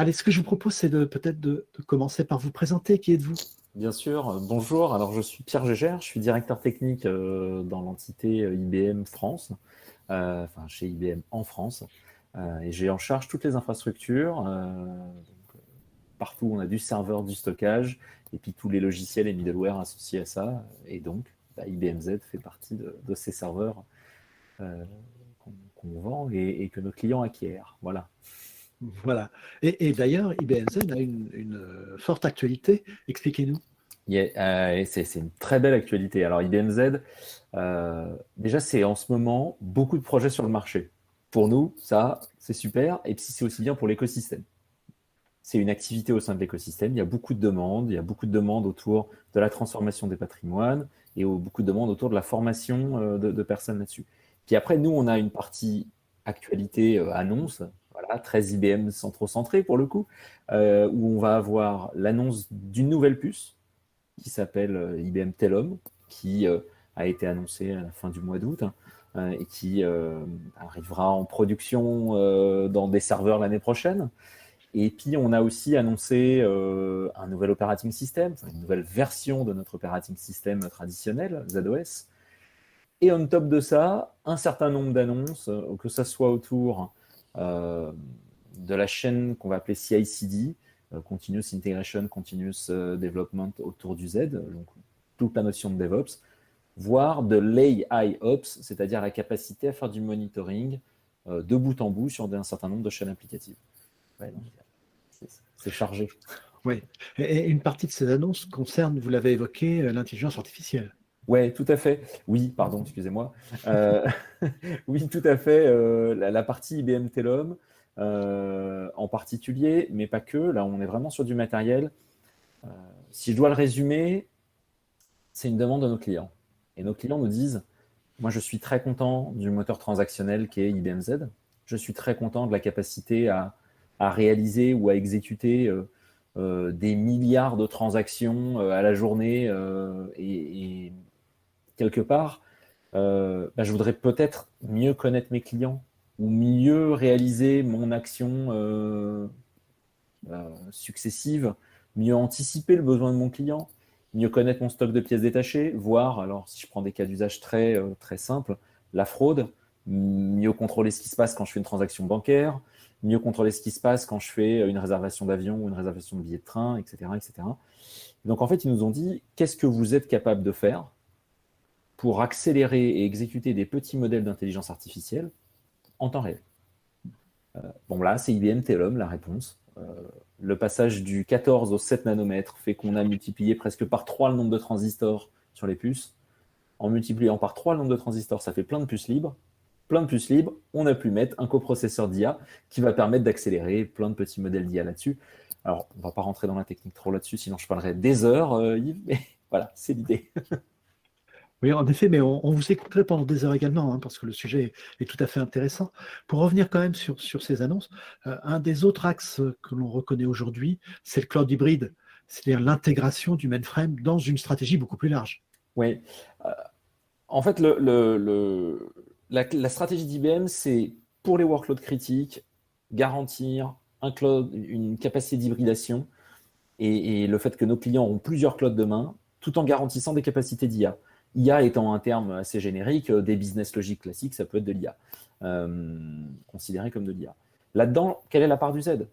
Allez, ce que je vous propose, c'est de peut-être de, commencer par vous présenter. Qui êtes-vous? Bien sûr. Bonjour. Alors, je suis Pierre Gégère. Je suis directeur technique dans l'entité IBM France, enfin chez IBM en France. et j'ai en charge toutes les infrastructures. partout, on a du serveur, du stockage, et puis tous les logiciels et middleware associés à ça. Et donc, bah, IBM Z fait partie de, ces serveurs euh, qu'on vend et, que nos clients acquièrent. Voilà. Voilà. Et, d'ailleurs, IBM Z a une, forte actualité. Expliquez-nous. Euh, c'est une très belle actualité. Alors, IBM Z, euh, déjà, c'est en ce moment beaucoup de projets sur le marché. Pour nous, ça, c'est super. Et puis, c'est aussi bien pour l'écosystème c'est une activité au sein de l'écosystème. Il y a beaucoup de demandes. Il y a beaucoup de demandes autour de la transformation des patrimoines et beaucoup de demandes autour de la formation euh, de, personnes là-dessus. Puis après, nous, on a une partie actualité euh, annonce, voilà, très IBM centro-centré pour le coup, euh, où on va avoir l'annonce d'une nouvelle puce qui s'appelle IBM Telum, qui a été annoncée à la fin du mois d'août hein, et qui arrivera en production dans des serveurs l'année prochaine. Et puis, on a aussi annoncé euh, un nouvel operating system, une nouvelle version de notre operating system traditionnel, ZOS. Et on top de ça, un certain nombre d'annonces, euh, que ce soit autour euh, de la chaîne qu'on va appeler CI/CD, Continuous Integration, Continuous Development autour du Z, donc toute la notion de DevOps, voire de l'AI-Ops, c'est-à-dire la capacité à faire du monitoring de bout en bout sur un certain nombre de chaînes applicatives c'est chargé. Oui. Et une partie de ces annonces concerne, vous l'avez évoqué, euh, l'intelligence artificielle. Oui, tout à fait. Oui, pardon, excusez-moi. Euh, oui, tout à fait. Euh, la, partie IBM Telom, en particulier, mais pas que. Là, on est vraiment sur du matériel. si je dois le résumer, c'est une demande de nos clients. Et nos clients nous disent, moi, je suis très content du moteur transactionnel qui est IBM Z. Je suis très content de la capacité à à réaliser ou à exécuter euh, euh, des milliards de transactions euh, à la journée et, quelque part, bah, je voudrais peut-être mieux connaître mes clients ou mieux réaliser mon action successive, mieux anticiper le besoin de mon client, mieux connaître mon stock de pièces détachées, voire, alors si je prends des cas d'usage très, très simples, la fraude, mieux contrôler ce qui se passe quand je fais une transaction bancaire, mieux contrôler ce qui se passe quand je fais une réservation d'avion ou une réservation de billet de train, etc., etc. Donc en fait, ils nous ont dit qu'est-ce que vous êtes capable de faire pour accélérer et exécuter des petits modèles d'intelligence artificielle en temps réel. Euh, bon là, c'est IBM Telum la réponse. Euh, le passage du 14 au 7 nanomètres fait qu'on a multiplié presque par 3 le nombre de transistors sur les puces. En multipliant par 3 le nombre de transistors, ça fait plein de puces libres plein de puces libres, on a pu mettre un coprocesseur d'IA qui va permettre d'accélérer plein de petits modèles d'IA là-dessus. Alors, on ne va pas rentrer dans la technique trop là-dessus, sinon je parlerai des heures, euh, Yves, mais voilà, c'est l'idée. Oui, en effet, mais on, vous écouterait pendant des heures également, hein, parce que le sujet est tout à fait intéressant. Pour revenir quand même sur, ces annonces, euh, un des autres axes que l'on reconnaît aujourd'hui, c'est le cloud hybride, c'est-à-dire l'intégration du mainframe dans une stratégie beaucoup plus large. Oui. Euh, en fait, la, stratégie d'IBM, c'est pour les workloads critiques, garantir un cloud, une capacité d'hybridation et, le fait que nos clients auront plusieurs clouds demain, tout en garantissant des capacités d'IA. IA étant un terme assez générique, des business logiques classiques, ça peut être de l'IA, euh, considéré comme de l'IA. Là-dedans, quelle est la part du Z?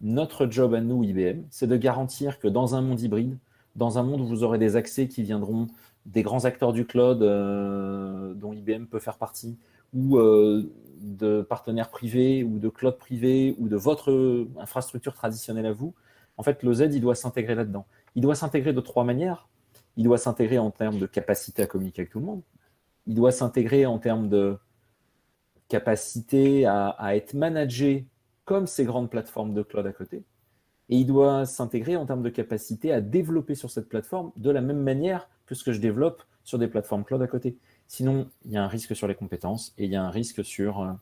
Notre job à nous, IBM, c'est de garantir que dans un monde hybride, dans un monde où vous aurez des accès qui viendront des grands acteurs du cloud euh, dont IBM peut faire partie, ou euh, de partenaires privés, ou de cloud privés, ou de votre infrastructure traditionnelle à vous, en fait, le Z, il doit s'intégrer là-dedans. Il doit s'intégrer de trois manières. Il doit s'intégrer en termes de capacité à communiquer avec tout le monde. Il doit s'intégrer en termes de capacité à, être managé comme ces grandes plateformes de cloud à côté. Et il doit s'intégrer en termes de capacité à développer sur cette plateforme de la même manière que ce que je développe sur des plateformes cloud à côté. Sinon, il y a un risque sur les compétences et il y a un risque sur euh,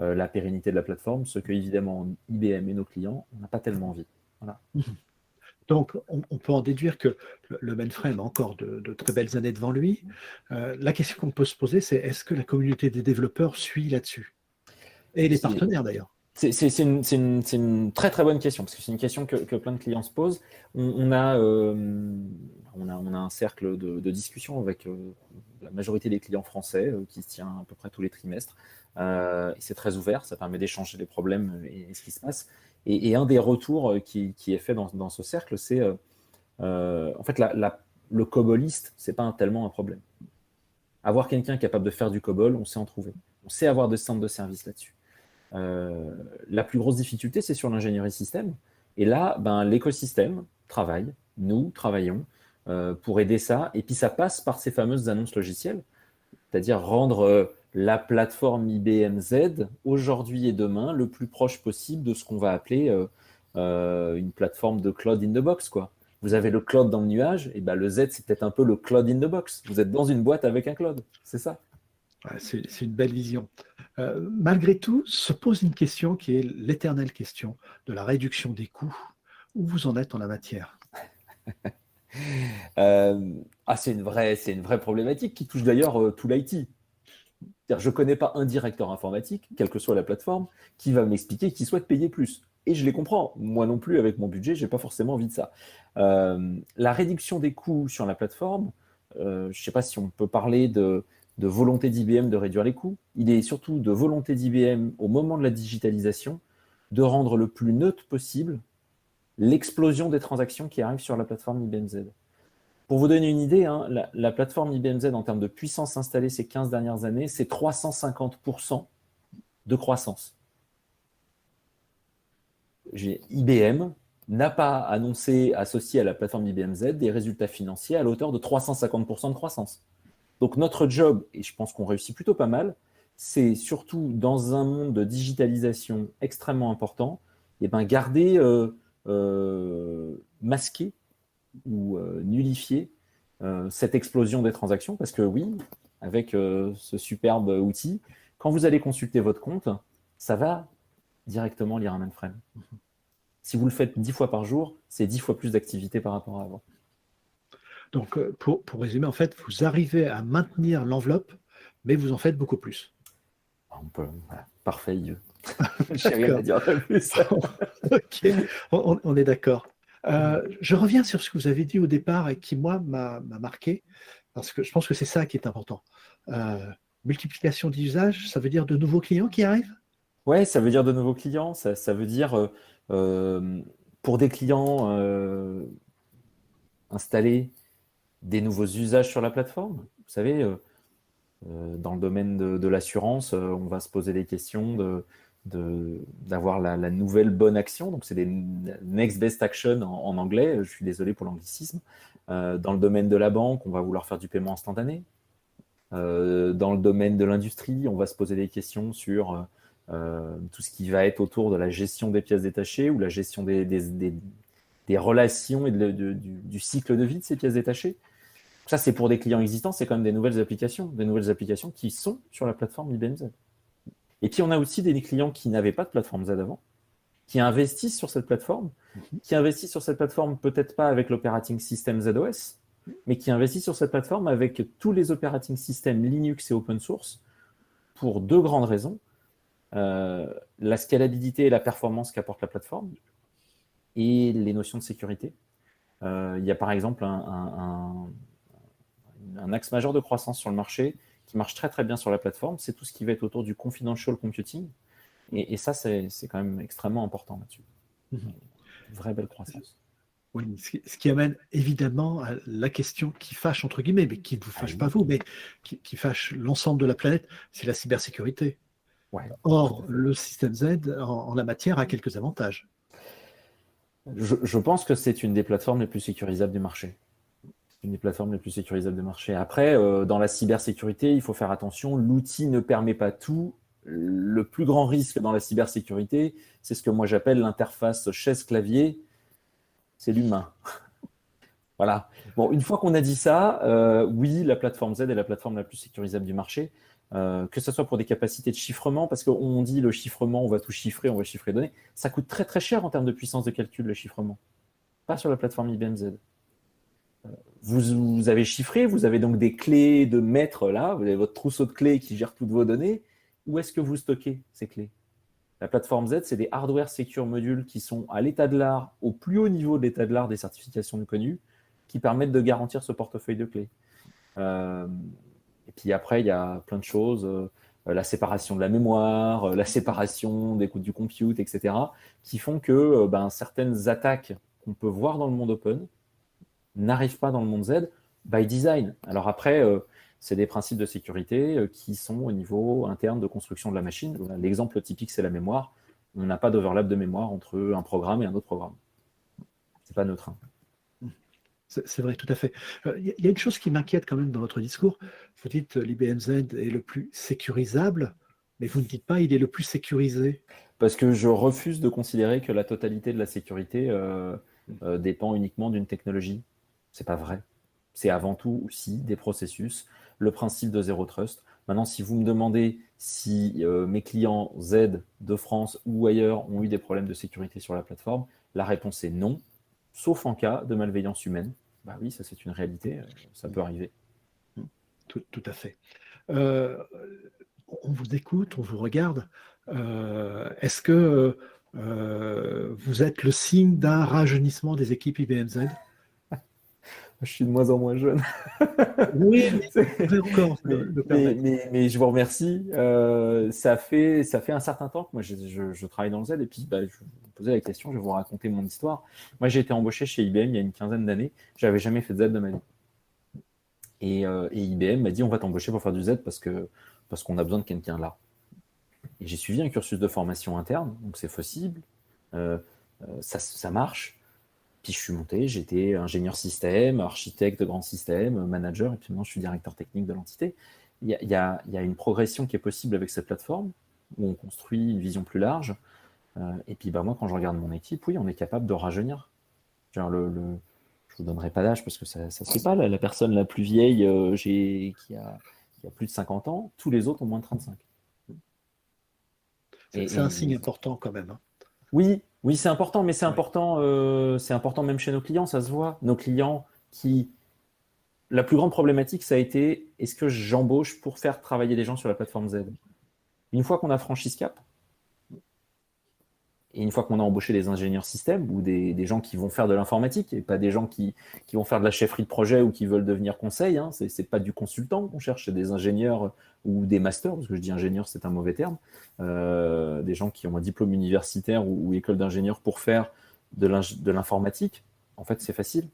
euh, la pérennité de la plateforme, ce que évidemment IBM et nos clients, on n'a pas tellement envie. Voilà. Donc, on, peut en déduire que le, mainframe a encore de, très belles années devant lui. Euh, la question qu'on peut se poser, c'est est-ce que la communauté des développeurs suit là-dessus? Et les partenaires d'ailleurs C'est une, très très bonne question, parce que c'est une question que, plein de clients se posent. On, a, on, a, on a, un cercle de, discussion avec la majorité des clients français qui se tient à peu près tous les trimestres. c'est très ouvert, ça permet d'échanger les problèmes et, ce qui se passe. Et, un des retours qui, est fait dans, ce cercle, c'est en fait le coboliste, c'est pas tellement un problème. Avoir quelqu'un capable de faire du COBOL, on sait en trouver. On sait avoir des centres de service là-dessus. Euh, la plus grosse difficulté, c'est sur l'ingénierie système. Et là, ben, l'écosystème travaille, nous travaillons euh, pour aider ça. Et puis ça passe par ces fameuses annonces logicielles, c'est-à-dire rendre euh, la plateforme IBM Z aujourd'hui et demain le plus proche possible de ce qu'on va appeler une plateforme de cloud in the box. Quoi. Vous avez le cloud dans le nuage, et ben le Z, c'est peut-être un peu le cloud in the box. Vous êtes dans une boîte avec un cloud. C'est ça. c'est une belle vision. Euh, malgré tout, se pose une question qui est l'éternelle question de la réduction des coûts. Où vous en êtes en la matière? Euh, ah, C'est une, vraie, une vraie problématique qui touche d'ailleurs euh, tout l'IT. Je ne connais pas un directeur informatique, quelle que soit la plateforme, qui va m'expliquer qu'il souhaite payer plus. Et je les comprends. Moi non plus, avec mon budget, je n'ai pas forcément envie de ça. la réduction des coûts sur la plateforme, je ne sais pas si on peut parler de, de volonté d'IBM de réduire les coûts, il est surtout de volonté d'IBM au moment de la digitalisation de rendre le plus neutre possible l'explosion des transactions qui arrivent sur la plateforme IBM Z. Pour vous donner une idée, hein, la, plateforme IBM Z en termes de puissance installée ces 15 dernières années, c'est 350% de croissance. IBM n'a pas annoncé, associé à la plateforme IBM Z, des résultats financiers à l'auteur de 350% de croissance. Donc notre job, et je pense qu'on réussit plutôt pas mal, c'est surtout dans un monde de digitalisation extrêmement important, et eh ben garder euh, euh, masqué ou euh, nullifier cette explosion des transactions, parce que oui, avec ce superbe outil, quand vous allez consulter votre compte, ça va directement lire un mainframe. Si vous le faites dix fois par jour, c'est dix fois plus d'activité par rapport à avant. Donc, euh, pour, résumer, en fait, vous arrivez à maintenir l'enveloppe, mais vous en faites beaucoup plus. On peut, parfait, Je rien à dire de plus. ok, on, est d'accord. Euh, je reviens sur ce que vous avez dit au départ et qui, moi, m'a marqué, parce que je pense que c'est ça qui est important. Euh, multiplication d'usage, ça veut dire de nouveaux clients qui arrivent? Oui, ça veut dire de nouveaux clients. Ça, veut dire, pour des clients installés des nouveaux usages sur la plateforme? Vous savez, euh, euh, dans le domaine de, l'assurance, euh, on va se poser des questions de d'avoir la, nouvelle bonne action. Donc, c'est des next best action en, anglais. Je suis désolé pour l'anglicisme. dans le domaine de la banque, on va vouloir faire du paiement instantané. dans le domaine de l'industrie, on va se poser des questions sur tout ce qui va être autour de la gestion des pièces détachées ou la gestion des, des, relations et du, du, cycle de vie de ces pièces détachées. Ça, c'est pour des clients existants, c'est quand même des nouvelles applications, des nouvelles applications qui sont sur la plateforme IBM Z. Et puis, on a aussi des clients qui n'avaient pas de plateforme Z avant, qui investissent sur cette plateforme, mhm. qui investissent sur cette plateforme peut-être pas avec l'operating system ZOS, mais qui investissent sur cette plateforme avec tous les operating systems Linux et open source pour deux grandes raisons. Euh, la scalabilité et la performance qu'apporte la plateforme et les notions de sécurité. Euh, il y a par exemple un, un axe majeur de croissance sur le marché qui marche très très bien sur la plateforme, c'est tout ce qui va être autour du confidential computing. Et, ça, c'est quand même extrêmement important là-dessus. Mhm. vraie belle croissance. Oui, ce qui amène évidemment à la question qui fâche, entre guillemets, mais qui ne vous fâche ah pas vous, mais qui, fâche l'ensemble de la planète, c'est la cybersécurité. Or, le système Z, en, la matière, a quelques avantages. je pense que c'est une des plateformes les plus sécurisables du marché une des plateformes les plus sécurisables de marché. Après, euh, dans la cybersécurité, il faut faire attention. L'outil ne permet pas tout. Le plus grand risque dans la cybersécurité, c'est ce que moi j'appelle l'interface chaise-clavier. C'est l'humain. voilà. Bon, une fois qu'on a dit ça, euh, oui, la plateforme Z est la plateforme la plus sécurisable du marché. Euh, que ce soit pour des capacités de chiffrement, parce qu'on dit le chiffrement, on va tout chiffrer, on va chiffrer les données. Ça coûte très très cher en termes de puissance de calcul, le chiffrement. Pas sur la plateforme IBM Z vous, avez chiffré, vous avez donc des clés de maître là, vous avez votre trousseau de clés qui gère toutes vos données. Où est-ce que vous stockez ces clés? La plateforme Z, c'est des hardware secure modules qui sont à l'état de l'art, au plus haut niveau de l'état de l'art des certifications connues, qui permettent de garantir ce portefeuille de clés. Euh, et puis après, il y a plein de choses, euh, la séparation de la mémoire, euh, la séparation des coûts du compute, etc., qui font que ben, certaines attaques qu'on peut voir dans le monde open n'arrivent pas dans le monde Z by design. Alors après, c'est des principes de sécurité qui sont au niveau interne de construction de la machine. L'exemple typique, c'est la mémoire. On n'a pas d'overlap de mémoire entre un programme et un autre programme. C'est pas neutre. Hein. C'est vrai, tout à fait. Euh, il y a une chose qui m'inquiète quand même dans votre discours. Vous dites euh, l'IBMZ est le plus sécurisable, mais vous ne dites pas il est le plus sécurisé. Parce que je refuse de considérer que la totalité de la sécurité euh, dépend uniquement d'une technologie. C'est pas vrai. C'est avant tout aussi des processus, le principe de zéro trust. Maintenant, si vous me demandez si mes clients Z de France ou ailleurs ont eu des problèmes de sécurité sur la plateforme, la réponse est non sauf en cas de malveillance humaine. Bah oui, ça c'est une réalité, euh, ça peut arriver. Tout, à fait. Euh, on vous écoute, on vous regarde. Euh, est-ce que vous êtes le signe d'un rajeunissement des équipes IBMZ je suis de moins en moins jeune. oui, mais, je vous remercie. Euh, ça, fait, ça fait un certain temps que moi je, travaille dans le Z et puis bah, je vous posais la question, je vais vous raconter mon histoire. Moi j'ai été embauché chez IBM il y a une quinzaine d'années. J'avais jamais fait de Z de ma vie. Et, euh, IBM m'a dit on va t'embaucher pour faire du Z parce que parce qu'on a besoin de quelqu'un là. Et j'ai suivi un cursus de formation interne, donc c'est possible. Euh, ça, ça marche puis je suis monté, j'étais ingénieur système, architecte de grand système, manager, et puis maintenant je suis directeur technique de l'entité. Il y, a, une progression qui est possible avec cette plateforme, où on construit une vision plus large. Euh, et puis bah, moi, quand je regarde mon équipe, oui, on est capable de rajeunir. Genre le, je ne vous donnerai pas d'âge parce que ça ne se fait pas. La, personne la plus vieille euh, qui, a, plus de 50 ans, tous les autres ont moins de 35. C'est un signe important quand même. Hein. Oui, oui, c'est important, mais c'est important, euh, c'est important même chez nos clients, ça se voit. Nos clients qui, la plus grande problématique, ça a été est-ce que j'embauche pour faire travailler des gens sur la plateforme Z? Une fois qu'on a franchi ce cap, et une fois qu'on a embauché des ingénieurs système ou des, gens qui vont faire de l'informatique et pas des gens qui, vont faire de la chefferie de projet ou qui veulent devenir conseil, hein, ce n'est pas du consultant qu'on cherche, c'est des ingénieurs ou des masters, parce que je dis ingénieur, c'est un mauvais terme, euh, des gens qui ont un diplôme universitaire ou, école d'ingénieur pour faire de l'informatique. En fait, c'est facile.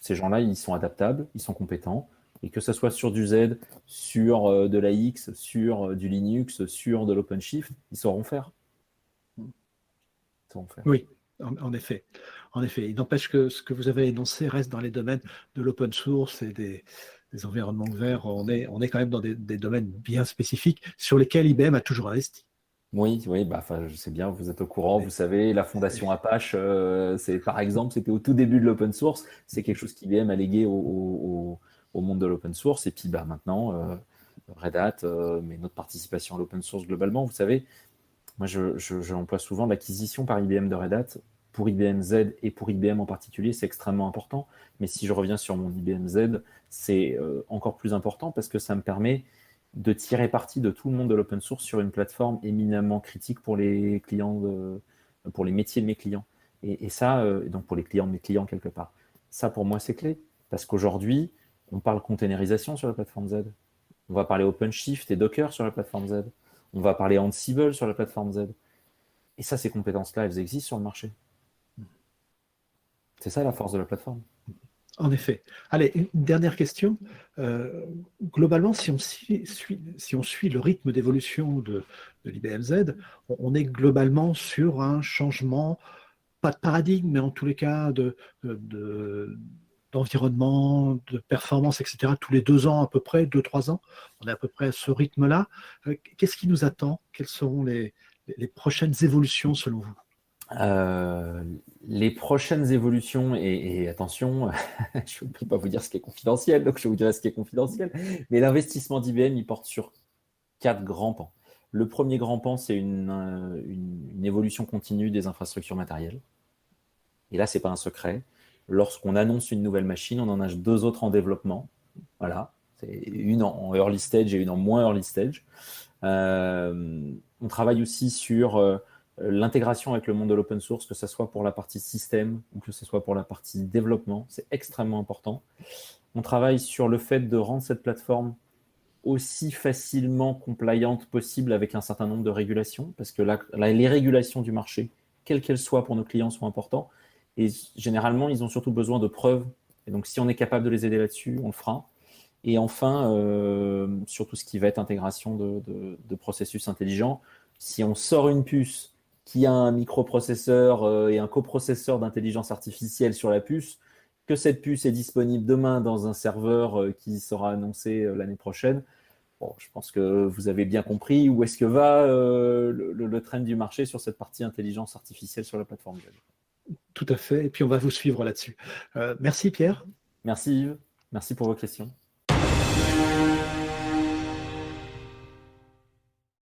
Ces gens-là, ils sont adaptables, ils sont compétents. Et que ce soit sur du Z, sur euh, de la X, sur euh, du Linux, sur de l'OpenShift, ils sauront faire. Oui, en, effet. En effet. Il n'empêche que ce que vous avez énoncé reste dans les domaines de l'open source et des, environnements verts. On est, on est quand même dans des, domaines bien spécifiques sur lesquels IBM a toujours investi. Oui, oui, bah, je sais bien, vous êtes au courant, vous savez, la fondation Apache, euh, c'est par exemple, c'était au tout début de l'open source, c'est quelque chose qu'IBM a légué au, monde de l'open source, et puis bah, maintenant, euh, Red Hat, euh, mais notre participation à l'open source globalement, vous savez, moi, je, je, souvent l'acquisition par IBM de Red Hat. Pour IBM Z et pour IBM en particulier, c'est extrêmement important. Mais si je reviens sur mon IBM Z, c'est euh, encore plus important parce que ça me permet de tirer parti de tout le monde de l'open source sur une plateforme éminemment critique pour les clients, pour les métiers de mes clients. Et, ça, euh, donc pour les clients de mes clients quelque part. Ça, pour moi, c'est clé. Parce qu'aujourd'hui, on parle containerisation sur la plateforme Z. On va parler OpenShift et Docker sur la plateforme Z. On va parler Ansible sur la plateforme Z. Et ça, ces compétences-là, elles existent sur le marché. C'est ça la force de la plateforme. En effet. Allez, une dernière question. Euh, globalement, si on, suit, le rythme d'évolution de, de l'IBM Z, on est globalement sur un changement, pas de paradigme, mais en tous les cas de, d'environnement, de performance, etc., tous les deux ans à peu près, deux, trois ans. On est à peu près à ce rythme-là. Euh, qu'est-ce qui nous attend? Quelles seront les, prochaines évolutions selon vous? Euh, les prochaines évolutions, et, attention, je ne peux pas vous dire ce qui est confidentiel, donc je vous dirai ce qui est confidentiel, mais l'investissement d'IBM, il porte sur quatre grands pans. Le premier grand pan, c'est une, euh, une, évolution continue des infrastructures matérielles. Et là, ce n'est pas un secret lorsqu'on annonce une nouvelle machine, on en a deux autres en développement. Voilà, c'est une en early stage et une en moins early stage. on travaille aussi sur l'intégration avec le monde de l'open source, que ce soit pour la partie système ou que ce soit pour la partie développement. C'est extrêmement important. On travaille sur le fait de rendre cette plateforme aussi facilement compliante possible avec un certain nombre de régulations, parce que les régulations du marché, quelles qu'elles soient pour nos clients, sont importantes. Et généralement, ils ont surtout besoin de preuves. Et donc, si on est capable de les aider là-dessus, on le fera. Et enfin, euh, sur tout ce qui va être intégration de, processus intelligents, si on sort une puce qui a un microprocesseur euh, et un coprocesseur d'intelligence artificielle sur la puce, que cette puce est disponible demain dans un serveur euh, qui sera annoncé l'année prochaine. Bon, je pense que vous avez bien compris où est-ce que va euh, le, trend du marché sur cette partie intelligence artificielle sur la plateforme Tout à fait. Et puis on va vous suivre là-dessus. merci Pierre. Merci Yves. Merci pour vos questions.